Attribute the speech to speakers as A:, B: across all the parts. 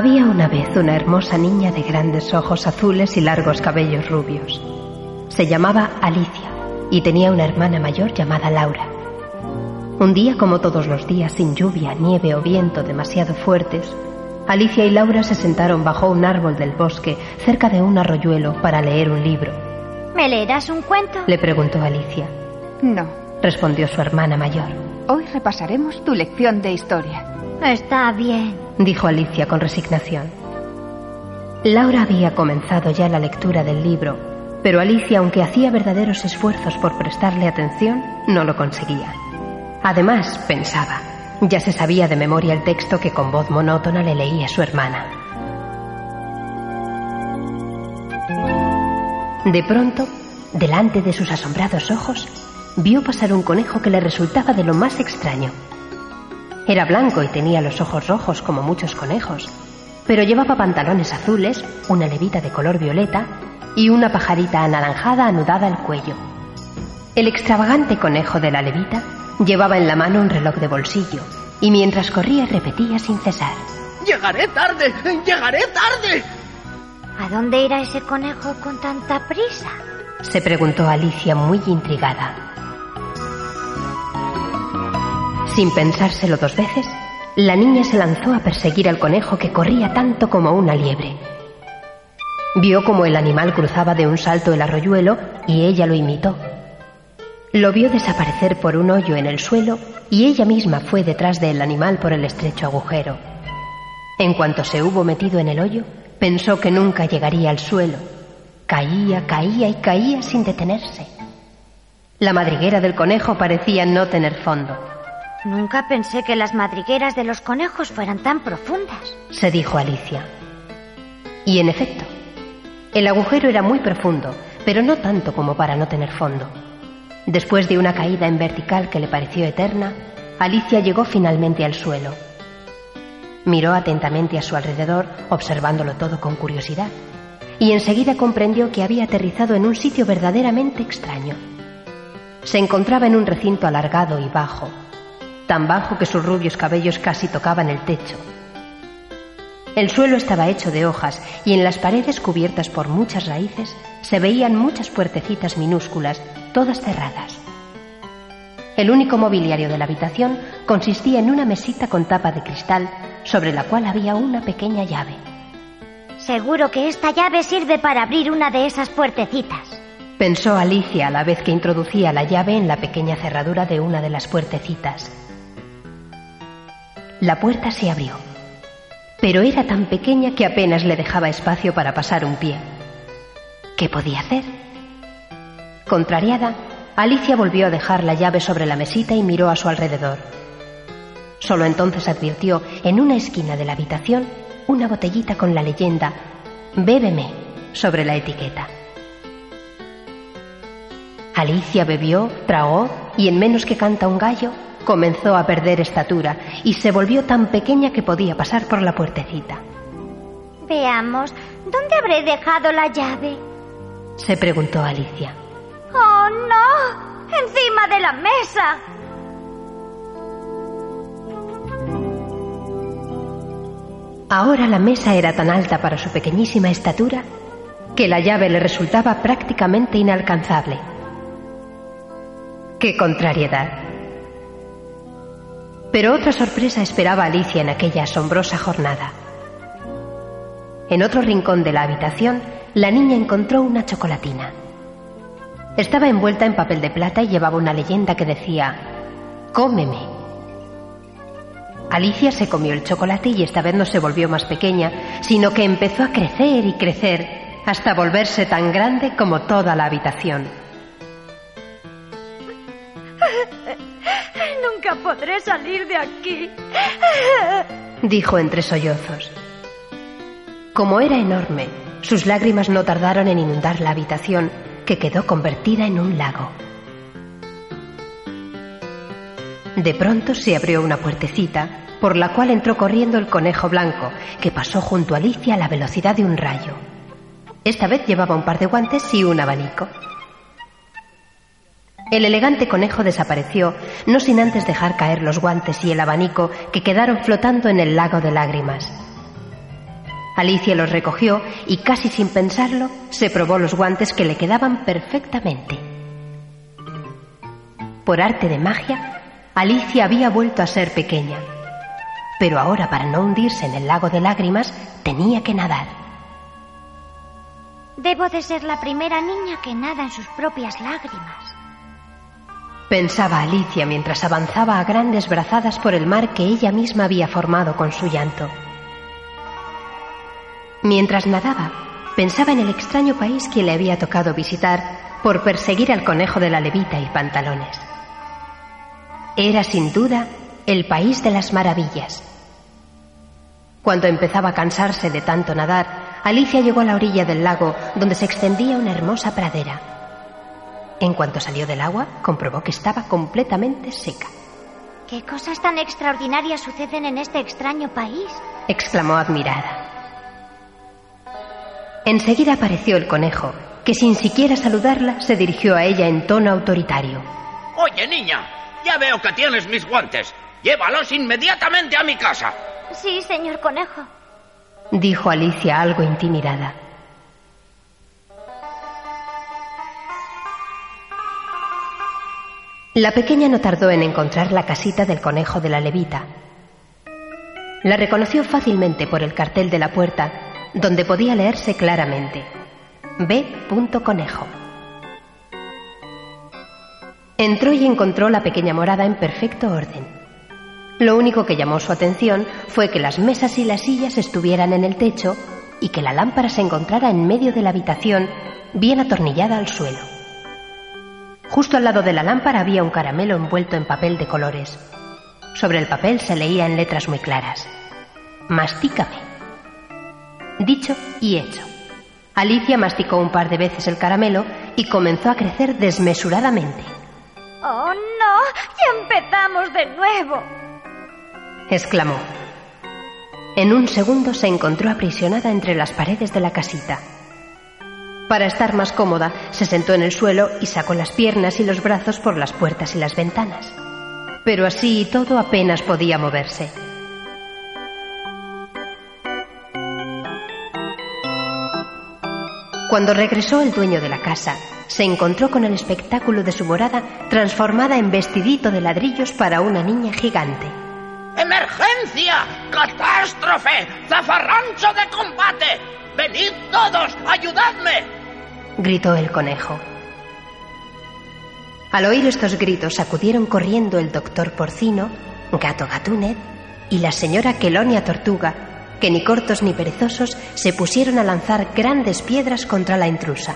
A: Había una vez una hermosa niña de grandes ojos azules y largos cabellos rubios. Se llamaba Alicia y tenía una hermana mayor llamada Laura. Un día, como todos los días, sin lluvia, nieve o viento demasiado fuertes, Alicia y Laura se sentaron bajo un árbol del bosque cerca de un arroyuelo para leer un libro.
B: ¿Me leerás un cuento?
A: Le preguntó Alicia.
C: No,
A: Respondió su hermana mayor.
C: hoy repasaremos tu lección de historia.
B: Está bien.
A: Dijo Alicia con resignación. Laura había comenzado ya la lectura del libro, pero Alicia, aunque hacía verdaderos esfuerzos por prestarle atención, no lo conseguía. Además, pensaba, ya se sabía de memoria el texto que con voz monótona le leía su hermana. De pronto, delante de sus asombrados ojos, vio pasar un conejo que le resultaba de lo más extraño. Era blanco y tenía los ojos rojos como muchos conejos, pero llevaba pantalones azules, una levita de color violeta y una pajarita anaranjada anudada al cuello. El extravagante conejo de la levita llevaba en la mano un reloj de bolsillo y mientras corría repetía sin cesar.
D: ¡Llegaré tarde! ¡Llegaré tarde!
B: ¿A dónde irá ese conejo con tanta prisa?
A: Se preguntó Alicia muy intrigada. Sin pensárselo dos veces, la niña se lanzó a perseguir al conejo que corría tanto como una liebre. Vio como el animal cruzaba de un salto el arroyuelo y ella lo imitó. Lo vio desaparecer por un hoyo en el suelo y ella misma fue detrás del animal por el estrecho agujero. En cuanto se hubo metido en el hoyo, pensó que nunca llegaría al suelo. Caía, caía y caía sin detenerse. La madriguera del conejo parecía no tener fondo.
B: Nunca pensé que las madrigueras de los conejos fueran tan profundas.
A: se dijo Alicia. Y en efecto, el agujero era muy profundo, pero no tanto como para no tener fondo. Después de una caída en vertical que le pareció eterna, Alicia llegó finalmente al suelo. Miró atentamente a su alrededor, observándolo todo con curiosidad, y enseguida comprendió que había aterrizado en un sitio verdaderamente extraño. Se encontraba en un recinto alargado y bajo, tan bajo que sus rubios cabellos casi tocaban el techo. El suelo estaba hecho de hojas y en las paredes cubiertas por muchas raíces se veían muchas puertecitas minúsculas, todas cerradas. El único mobiliario de la habitación consistía en una mesita con tapa de cristal sobre la cual había una pequeña llave.
B: Seguro que esta llave sirve para abrir una de esas puertecitas.
A: Pensó Alicia a la vez que introducía la llave en la pequeña cerradura de una de las puertecitas. La puerta se abrió, pero era tan pequeña que apenas le dejaba espacio para pasar un pie. ¿Qué podía hacer? Contrariada, Alicia volvió a dejar la llave sobre la mesita y miró a su alrededor. Solo entonces advirtió en una esquina de la habitación una botellita con la leyenda Bébeme sobre la etiqueta. Alicia bebió, tragó y en menos que canta un gallo comenzó a perder estatura y se volvió tan pequeña que podía pasar por la puertecita.
B: Veamos, ¿dónde habré dejado la llave?
A: Se preguntó Alicia.
B: ¡Oh, no! ¡Encima de la mesa!
A: Ahora la mesa era tan alta para su pequeñísima estatura que la llave le resultaba prácticamente inalcanzable. ¡Qué contrariedad! Pero otra sorpresa esperaba a Alicia en aquella asombrosa jornada. En otro rincón de la habitación, la niña encontró una chocolatina. Estaba envuelta en papel de plata y llevaba una leyenda que decía, Cómeme. Alicia se comió el chocolate y esta vez no se volvió más pequeña, sino que empezó a crecer y crecer hasta volverse tan grande como toda la habitación.
B: Podré salir de aquí.
A: dijo entre sollozos. Como era enorme, sus lágrimas no tardaron en inundar la habitación, que quedó convertida en un lago. De pronto se abrió una puertecita, por la cual entró corriendo el conejo blanco, que pasó junto a Alicia a la velocidad de un rayo. Esta vez llevaba un par de guantes y un abanico. El elegante conejo desapareció, no sin antes dejar caer los guantes y el abanico que quedaron flotando en el lago de lágrimas. Alicia los recogió y casi sin pensarlo se probó los guantes que le quedaban perfectamente. Por arte de magia, Alicia había vuelto a ser pequeña, pero ahora para no hundirse en el lago de lágrimas tenía que nadar.
B: Debo de ser la primera niña que nada en sus propias lágrimas.
A: Pensaba Alicia mientras avanzaba a grandes brazadas por el mar que ella misma había formado con su llanto. Mientras nadaba, pensaba en el extraño país que le había tocado visitar por perseguir al conejo de la levita y pantalones. Era sin duda el país de las maravillas. Cuando empezaba a cansarse de tanto nadar, Alicia llegó a la orilla del lago donde se extendía una hermosa pradera. En cuanto salió del agua, comprobó que estaba completamente seca.
B: ¿Qué cosas tan extraordinarias suceden en este extraño país?
A: exclamó admirada. Enseguida apareció el conejo, que sin siquiera saludarla se dirigió a ella en tono autoritario.
D: Oye, niña, ya veo que tienes mis guantes. Llévalos inmediatamente a mi casa.
B: Sí, señor conejo.
A: Dijo Alicia algo intimidada. La pequeña no tardó en encontrar la casita del conejo de la levita. La reconoció fácilmente por el cartel de la puerta, donde podía leerse claramente B. Conejo. Entró y encontró la pequeña morada en perfecto orden. Lo único que llamó su atención fue que las mesas y las sillas estuvieran en el techo y que la lámpara se encontrara en medio de la habitación, bien atornillada al suelo. Justo al lado de la lámpara había un caramelo envuelto en papel de colores. Sobre el papel se leía en letras muy claras. Mastícame. Dicho y hecho. Alicia masticó un par de veces el caramelo y comenzó a crecer desmesuradamente.
B: ¡Oh, no! ¡Ya empezamos de nuevo!
A: exclamó. En un segundo se encontró aprisionada entre las paredes de la casita. Para estar más cómoda, se sentó en el suelo y sacó las piernas y los brazos por las puertas y las ventanas. Pero así y todo apenas podía moverse. Cuando regresó el dueño de la casa, se encontró con el espectáculo de su morada transformada en vestidito de ladrillos para una niña gigante.
D: ¡Emergencia! ¡Catástrofe! ¡Zafarrancho de combate! ¡Venid todos! ¡Ayudadme!
A: Gritó el conejo. Al oír estos gritos acudieron corriendo el doctor porcino, gato Gatunet y la señora Kelonia Tortuga, que ni cortos ni perezosos se pusieron a lanzar grandes piedras contra la intrusa.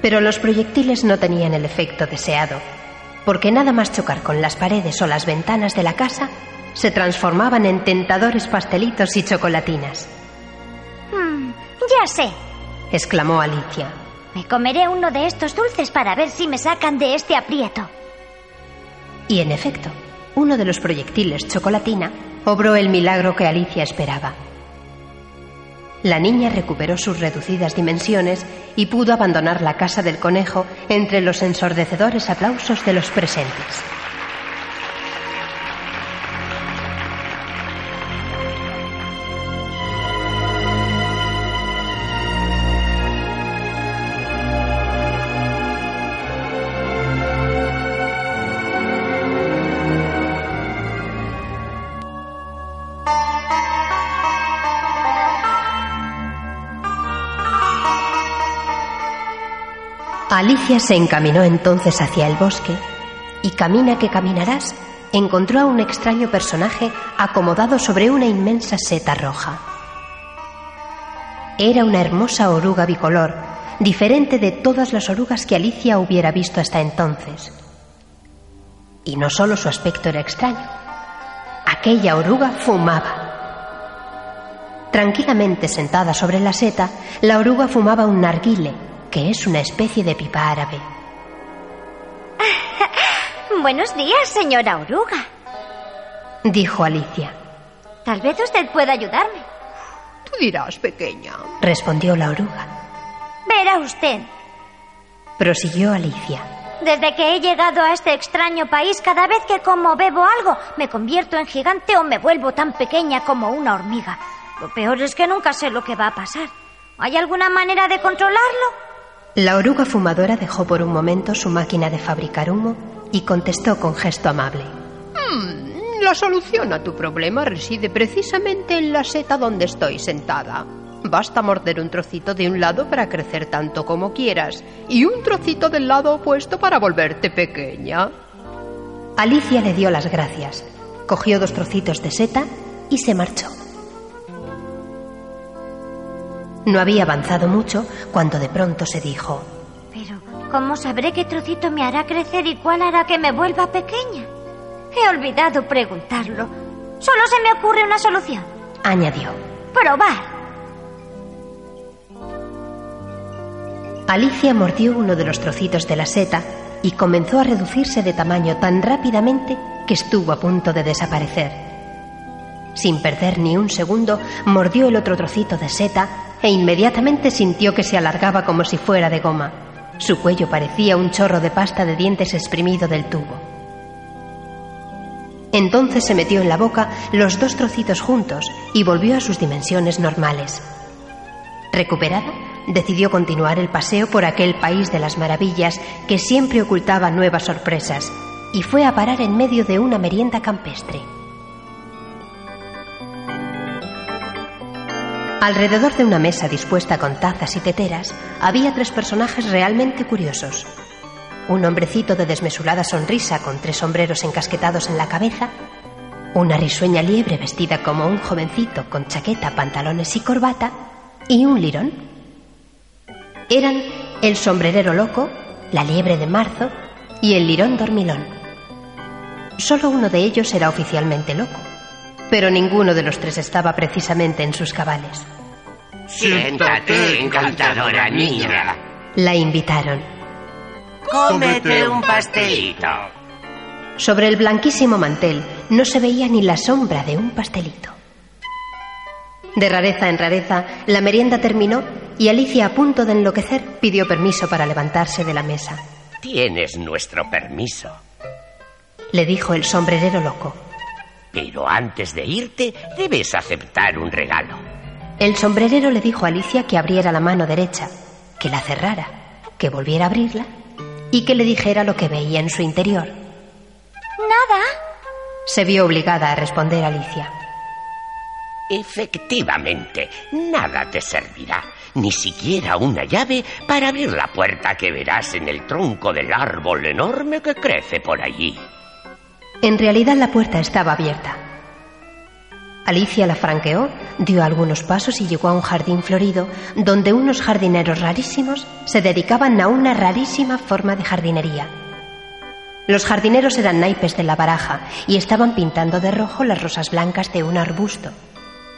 A: Pero los proyectiles no tenían el efecto deseado, porque nada más chocar con las paredes o las ventanas de la casa, se transformaban en tentadores pastelitos y chocolatinas.
B: Hmm, ya sé.
A: Exclamó Alicia.
B: Me comeré uno de estos dulces para ver si me sacan de este aprieto.
A: Y en efecto, uno de los proyectiles chocolatina obró el milagro que Alicia esperaba. La niña recuperó sus reducidas dimensiones y pudo abandonar la casa del conejo entre los ensordecedores aplausos de los presentes. Alicia se encaminó entonces hacia el bosque y camina que caminarás encontró a un extraño personaje acomodado sobre una inmensa seta roja. Era una hermosa oruga bicolor, diferente de todas las orugas que Alicia hubiera visto hasta entonces. Y no solo su aspecto era extraño, aquella oruga fumaba. Tranquilamente sentada sobre la seta, la oruga fumaba un narguile, que es una especie de pipa árabe.
B: Buenos días, señora oruga.
A: Dijo Alicia.
B: Tal vez usted pueda ayudarme.
D: Tú dirás, pequeña.
A: Respondió la oruga.
B: Verá usted.
A: Prosiguió Alicia.
B: Desde que he llegado a este extraño país, cada vez que como o bebo algo, me convierto en gigante o me vuelvo tan pequeña como una hormiga. Lo peor es que nunca sé lo que va a pasar. ¿Hay alguna manera de controlarlo?
A: La oruga fumadora dejó por un momento su máquina de fabricar humo y contestó con gesto amable.
E: Hmm, la solución a tu problema reside precisamente en la seta donde estoy sentada. Basta morder un trocito de un lado para crecer tanto como quieras y un trocito del lado opuesto para volverte pequeña.
A: Alicia le dio las gracias, cogió dos trocitos de seta y se marchó. No había avanzado mucho cuando de pronto se dijo,
B: Pero, ¿cómo sabré qué trocito me hará crecer y cuál hará que me vuelva pequeña? He olvidado preguntarlo. Solo se me ocurre una solución.
A: añadió.
B: Probar.
A: Alicia mordió uno de los trocitos de la seta y comenzó a reducirse de tamaño tan rápidamente que estuvo a punto de desaparecer. Sin perder ni un segundo, mordió el otro trocito de seta e inmediatamente sintió que se alargaba como si fuera de goma. Su cuello parecía un chorro de pasta de dientes exprimido del tubo. Entonces se metió en la boca los dos trocitos juntos y volvió a sus dimensiones normales. Recuperada, decidió continuar el paseo por aquel país de las maravillas que siempre ocultaba nuevas sorpresas y fue a parar en medio de una merienda campestre. Alrededor de una mesa dispuesta con tazas y teteras había tres personajes realmente curiosos. Un hombrecito de desmesurada sonrisa con tres sombreros encasquetados en la cabeza, una risueña liebre vestida como un jovencito con chaqueta, pantalones y corbata, y un lirón. Eran el sombrerero loco, la liebre de marzo y el lirón dormilón. Solo uno de ellos era oficialmente loco, pero ninguno de los tres estaba precisamente en sus cabales.
D: Siéntate, encantadora niña.
A: La invitaron.
D: Cómete un pastelito.
A: Sobre el blanquísimo mantel no se veía ni la sombra de un pastelito. De rareza en rareza, la merienda terminó y Alicia, a punto de enloquecer, pidió permiso para levantarse de la mesa.
D: Tienes nuestro permiso.
A: Le dijo el sombrerero loco.
D: Pero antes de irte, debes aceptar un regalo.
A: El sombrerero le dijo a Alicia que abriera la mano derecha, que la cerrara, que volviera a abrirla y que le dijera lo que veía en su interior.
B: Nada.
A: Se vio obligada a responder Alicia.
D: Efectivamente, nada te servirá, ni siquiera una llave para abrir la puerta que verás en el tronco del árbol enorme que crece por allí.
A: En realidad la puerta estaba abierta. Alicia la franqueó, dio algunos pasos y llegó a un jardín florido donde unos jardineros rarísimos se dedicaban a una rarísima forma de jardinería. Los jardineros eran naipes de la baraja y estaban pintando de rojo las rosas blancas de un arbusto.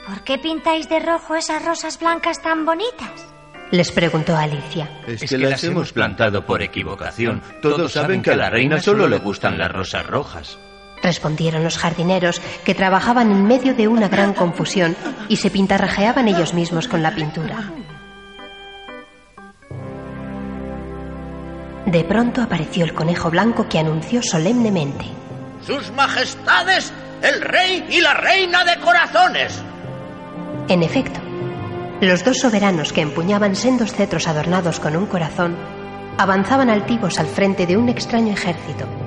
B: ¿Por qué pintáis de rojo esas rosas blancas tan bonitas?
A: Les preguntó Alicia.
F: Es que las hemos plantado por equivocación. Todos saben que a la reina solo le gustan las rosas rojas.
A: Respondieron los jardineros, que trabajaban en medio de una gran confusión y se pintarrajeaban ellos mismos con la pintura. De pronto apareció el conejo blanco que anunció solemnemente.
D: Sus majestades, el rey y la reina de corazones.
A: En efecto, los dos soberanos que empuñaban sendos cetros adornados con un corazón avanzaban altivos al frente de un extraño ejército.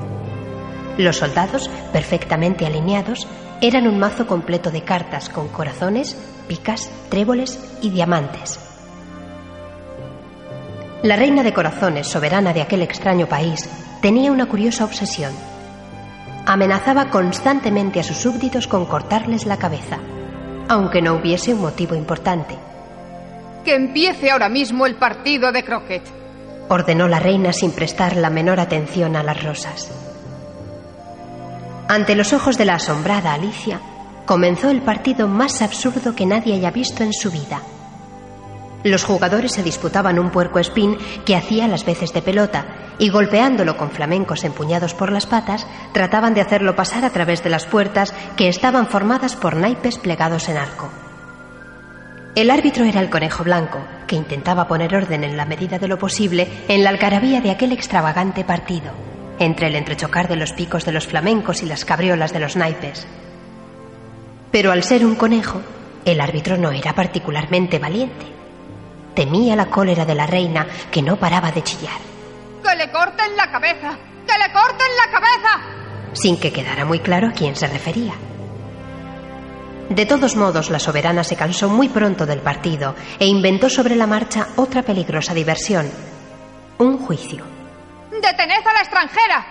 A: Los soldados, perfectamente alineados, eran un mazo completo de cartas con corazones, picas, tréboles y diamantes. La reina de corazones, soberana de aquel extraño país, tenía una curiosa obsesión. Amenazaba constantemente a sus súbditos con cortarles la cabeza, aunque no hubiese un motivo importante.
C: Que empiece ahora mismo el partido de croquet.
A: Ordenó la reina sin prestar la menor atención a las rosas. Ante los ojos de la asombrada Alicia, comenzó el partido más absurdo que nadie haya visto en su vida. Los jugadores se disputaban un puerco espín que hacía las veces de pelota y golpeándolo con flamencos empuñados por las patas, trataban de hacerlo pasar a través de las puertas que estaban formadas por naipes plegados en arco. El árbitro era el conejo blanco, que intentaba poner orden en la medida de lo posible en la algarabía de aquel extravagante partido, entre el entrechocar de los picos de los flamencos y las cabriolas de los naipes. Pero al ser un conejo, el árbitro no era particularmente valiente. Temía la cólera de la reina, que no paraba de chillar.
C: ¡Que le corten la cabeza! ¡Que le corten la cabeza!
A: Sin que quedara muy claro a quién se refería. De todos modos, la soberana se cansó muy pronto del partido e inventó sobre la marcha otra peligrosa diversión, un juicio.
C: ¡Detened a la extranjera!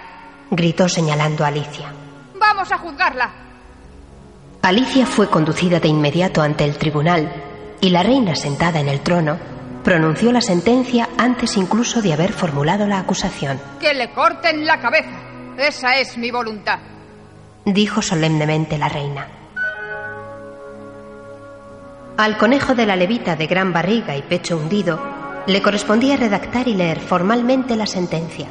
A: gritó señalando a Alicia.
C: ¡Vamos a juzgarla!
A: Alicia fue conducida de inmediato ante el tribunal y la reina sentada en el trono pronunció la sentencia antes incluso de haber formulado la acusación.
C: ¡Que le corten la cabeza! Esa es mi voluntad.
A: Dijo solemnemente la reina. Al conejo de la levita de gran barriga y pecho hundido le correspondía redactar y leer formalmente la sentencia.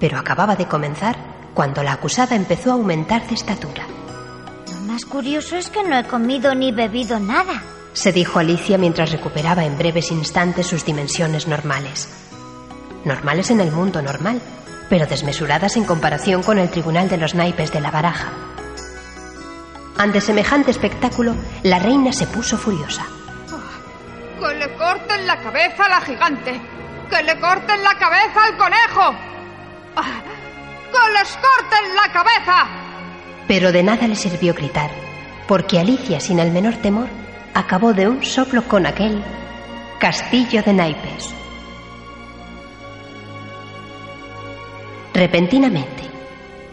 A: Pero acababa de comenzar cuando la acusada empezó a aumentar de estatura.
B: Lo más curioso es que no he comido ni bebido nada.
A: Se dijo Alicia mientras recuperaba en breves instantes sus dimensiones normales. Normales en el mundo normal, pero desmesuradas en comparación con el tribunal de los naipes de la baraja. Ante semejante espectáculo, la reina se puso furiosa.
C: ¡Que le corten la cabeza a la gigante! ¡Que le corten la cabeza al conejo! ¡Que les corten la cabeza!
A: Pero de nada le sirvió gritar, porque Alicia, sin el menor temor, acabó de un soplo con aquel castillo de naipes. Repentinamente,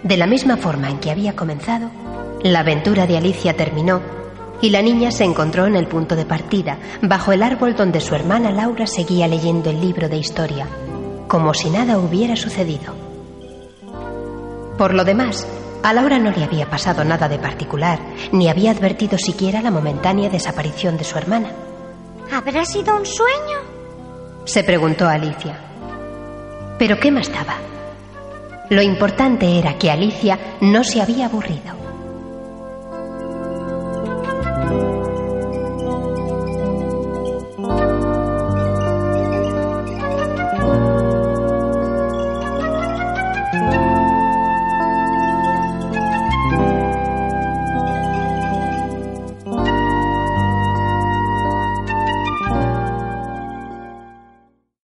A: de la misma forma en que había comenzado, la aventura de Alicia terminó y la niña se encontró en el punto de partida, bajo el árbol donde su hermana Laura seguía leyendo el libro de historia, como si nada hubiera sucedido. Por lo demás, a Laura no le había pasado nada de particular, ni había advertido siquiera la momentánea desaparición de su hermana.
B: ¿Habrá sido un sueño?
A: Se preguntó Alicia. Pero ¿qué más daba? Lo importante era que Alicia no se había aburrido.